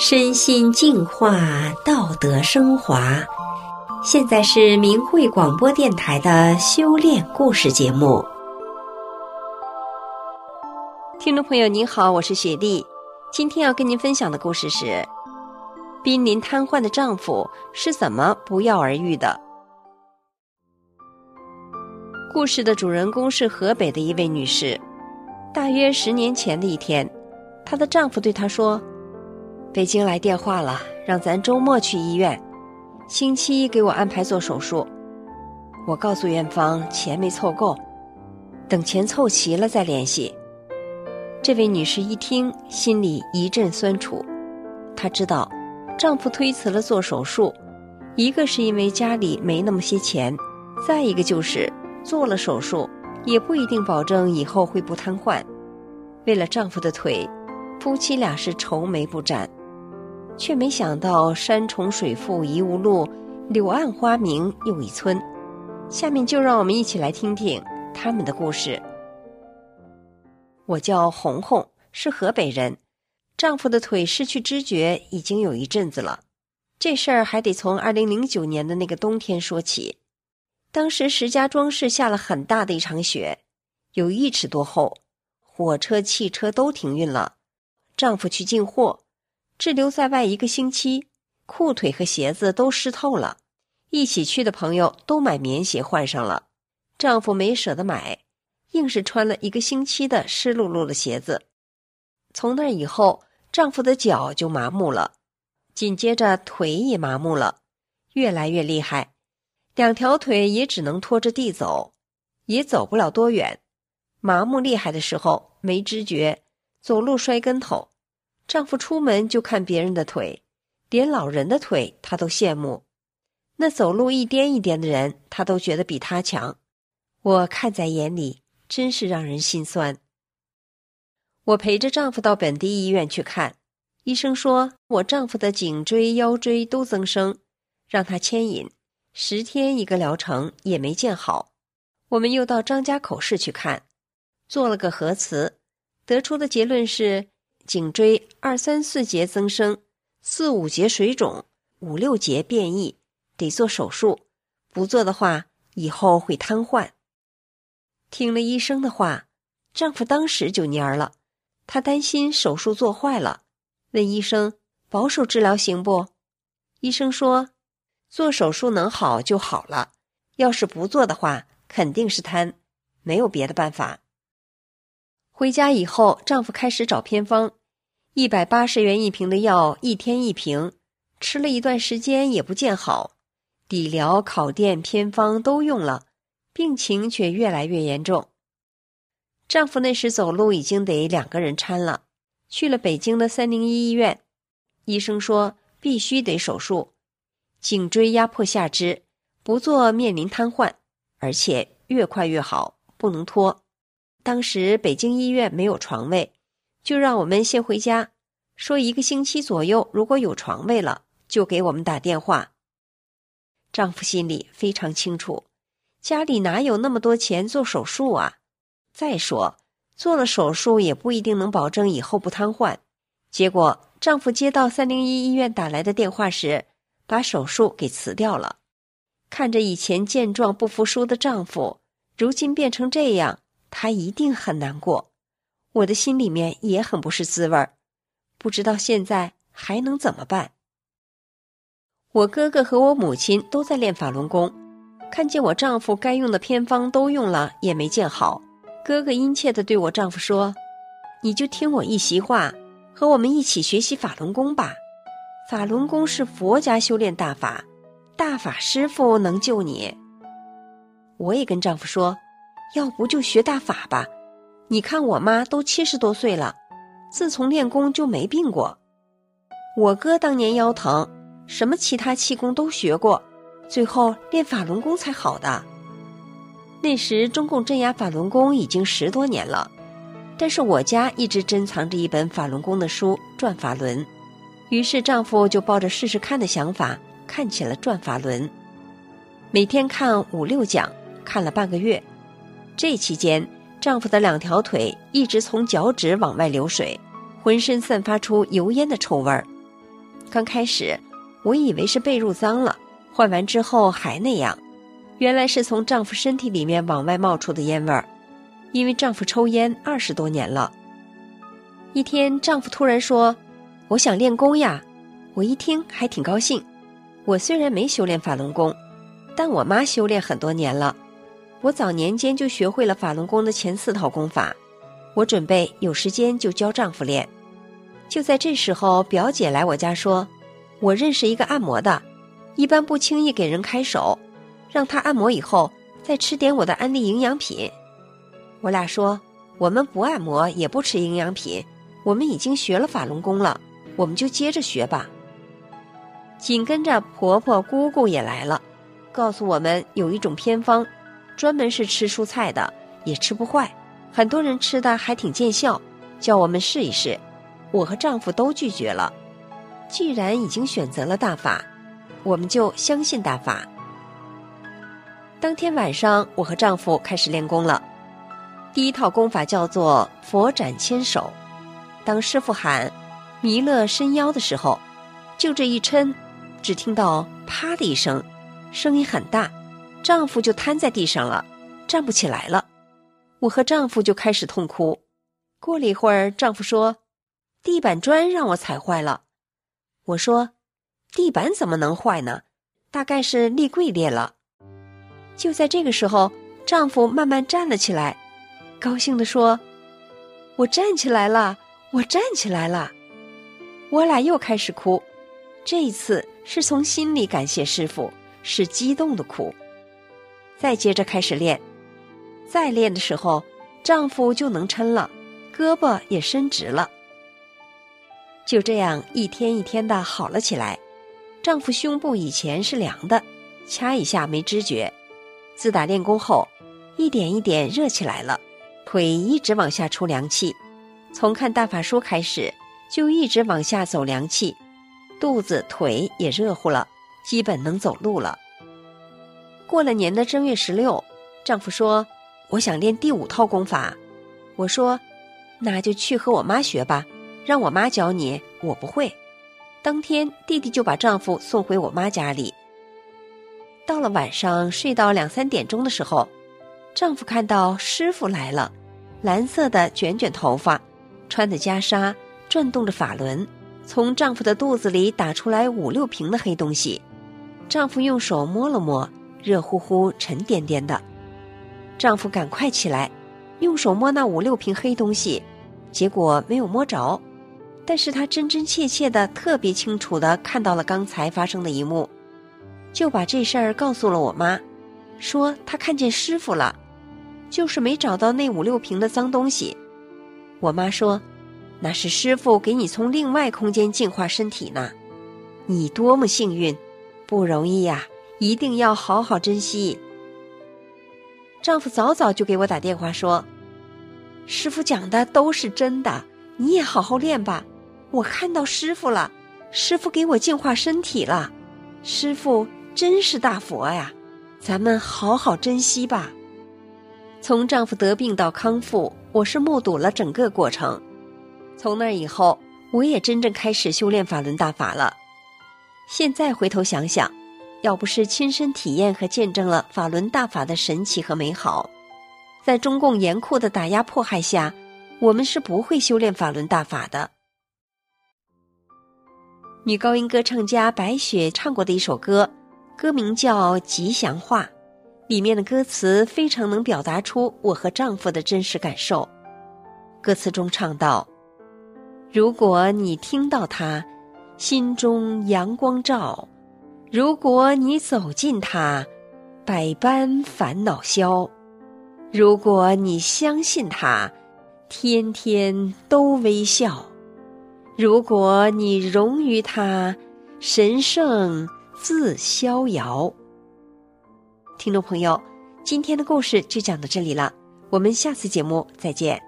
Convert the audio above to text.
身心净化，道德升华。现在是明慧广播电台的修炼故事节目。听众朋友您好，我是雪莉。今天要跟您分享的故事是：濒临瘫痪的丈夫是怎么不药而愈的？故事的主人公是河北的一位女士。大约十年前的一天，她的丈夫对她说。北京来电话了，让咱周末去医院，星期一给我安排做手术。我告诉院方钱没凑够，等钱凑齐了再联系。这位女士一听，心里一阵酸楚。她知道，丈夫推辞了做手术，一个是因为家里没那么些钱，再一个就是做了手术也不一定保证以后会不瘫痪。为了丈夫的腿，夫妻俩是愁眉不展。却没想到山重水复疑无路，柳暗花明又一村。下面就让我们一起来听听他们的故事。我叫红红，是河北人，丈夫的腿失去知觉已经有一阵子了。这事儿还得从二零零九年的那个冬天说起。当时石家庄市下了很大的一场雪，有一尺多厚，火车、汽车都停运了。丈夫去进货。滞留在外一个星期，裤腿和鞋子都湿透了。一起去的朋友都买棉鞋换上了，丈夫没舍得买，硬是穿了一个星期的湿漉漉的鞋子。从那以后，丈夫的脚就麻木了，紧接着腿也麻木了，越来越厉害，两条腿也只能拖着地走，也走不了多远。麻木厉害的时候没知觉，走路摔跟头。丈夫出门就看别人的腿，连老人的腿他都羡慕。那走路一颠一颠的人，他都觉得比他强。我看在眼里，真是让人心酸。我陪着丈夫到本地医院去看，医生说我丈夫的颈椎、腰椎都增生，让他牵引，十天一个疗程也没见好。我们又到张家口市去看，做了个核磁，得出的结论是。颈椎二三四节增生，四五节水肿，五六节变异，得做手术。不做的话，以后会瘫痪。听了医生的话，丈夫当时就蔫了。他担心手术做坏了，问医生：“保守治疗行不？”医生说：“做手术能好就好了，要是不做的话，肯定是瘫，没有别的办法。”回家以后，丈夫开始找偏方。一百八十元一瓶的药，一天一瓶，吃了一段时间也不见好，理疗、烤电、偏方都用了，病情却越来越严重。丈夫那时走路已经得两个人搀了，去了北京的三零一医院，医生说必须得手术，颈椎压迫下肢，不做面临瘫痪，而且越快越好，不能拖。当时北京医院没有床位。就让我们先回家，说一个星期左右，如果有床位了，就给我们打电话。丈夫心里非常清楚，家里哪有那么多钱做手术啊？再说做了手术也不一定能保证以后不瘫痪。结果丈夫接到三零一医院打来的电话时，把手术给辞掉了。看着以前健壮不服输的丈夫，如今变成这样，他一定很难过。我的心里面也很不是滋味儿，不知道现在还能怎么办。我哥哥和我母亲都在练法轮功，看见我丈夫该用的偏方都用了，也没见好。哥哥殷切地对我丈夫说：“你就听我一席话，和我们一起学习法轮功吧。法轮功是佛家修炼大法，大法师父能救你。”我也跟丈夫说：“要不就学大法吧。”你看我妈都七十多岁了，自从练功就没病过。我哥当年腰疼，什么其他气功都学过，最后练法轮功才好的。那时中共镇压法轮功已经十多年了，但是我家一直珍藏着一本法轮功的书《转法轮》，于是丈夫就抱着试试看的想法看起了《转法轮》，每天看五六讲，看了半个月，这期间。丈夫的两条腿一直从脚趾往外流水，浑身散发出油烟的臭味儿，刚开始，我以为是被褥脏了，换完之后还那样，原来是从丈夫身体里面往外冒出的烟味儿。因为丈夫抽烟二十多年了。一天，丈夫突然说：“我想练功呀。”我一听还挺高兴。我虽然没修炼法轮功，但我妈修炼很多年了。我早年间就学会了法轮功的前四套功法。我准备有时间就教丈夫练。就在这时候，表姐来我家说：“我认识一个按摩的，一般不轻易给人开手，让他按摩以后再吃点我的安利营养品。”我俩说：“我们不按摩，也不吃营养品，我们已经学了法轮功了，我们就接着学吧。”紧跟着婆婆姑姑也来了，告诉我们有一种偏方，专门是吃蔬菜的，也吃不坏，很多人吃的还挺见效，叫我们试一试。我和丈夫都拒绝了。既然已经选择了大法，我们就相信大法。当天晚上，我和丈夫开始练功了。第一套功法叫做佛展千手。当师傅喊“弥勒伸腰”的时候，就这一抻，只听到“啪”的一声，声音很大，丈夫就瘫在地上了，站不起来了。我和丈夫就开始痛哭。过了一会儿，丈夫说。地板砖让我踩坏了，我说：“地板怎么能坏呢？大概是立柜裂了。”就在这个时候，丈夫慢慢站了起来，高兴地说：“我站起来了，我站起来了。”我俩又开始哭，这一次是从心里感谢师傅，是激动的哭。再接着开始练，再练的时候，丈夫就能抻了，胳膊也伸直了。就这样一天一天的好了起来，丈夫胸部以前是凉的，掐一下没知觉。自打练功后，一点一点热起来了，腿一直往下出凉气。从看大法书开始，就一直往下走凉气，肚子腿也热乎了，基本能走路了。过了年的正月十六，丈夫说：“我想练第五套功法。”我说：“那就去和我妈学吧。”让我妈教你，我不会。当天，弟弟就把丈夫送回我妈家里。到了晚上，睡到两三点钟的时候，丈夫看到师傅来了，蓝色的卷卷头发，穿的袈裟，转动着法轮，从丈夫的肚子里打出来五六瓶的黑东西。丈夫用手摸了摸，热乎乎、沉甸甸的。丈夫赶快起来，用手摸那五六瓶黑东西，结果没有摸着。但是他真真切切的、特别清楚的看到了刚才发生的一幕，就把这事儿告诉了我妈，说他看见师傅了，就是没找到那五六瓶的脏东西。我妈说，那是师傅给你从另外空间净化身体呢，你多么幸运，不容易呀，一定要好好珍惜。丈夫早早就给我打电话说，师傅讲的都是真的，你也好好练吧。我看到师傅了，师傅给我净化身体了，师傅真是大佛呀！咱们好好珍惜吧。从丈夫得病到康复，我是目睹了整个过程。从那以后，我也真正开始修炼法轮大法了。现在回头想想，要不是亲身体验和见证了法轮大法的神奇和美好，在中共严酷的打压迫害下，我们是不会修炼法轮大法的。女高音歌唱家白雪唱过的一首歌，歌名叫《吉祥话》，里面的歌词非常能表达出我和丈夫的真实感受。歌词中唱道：“如果你听到它，心中阳光照；如果你走近它，百般烦恼消；如果你相信它，天天都微笑。”如果你融于他，神圣自逍遥。听众朋友，今天的故事就讲到这里了，我们下次节目再见。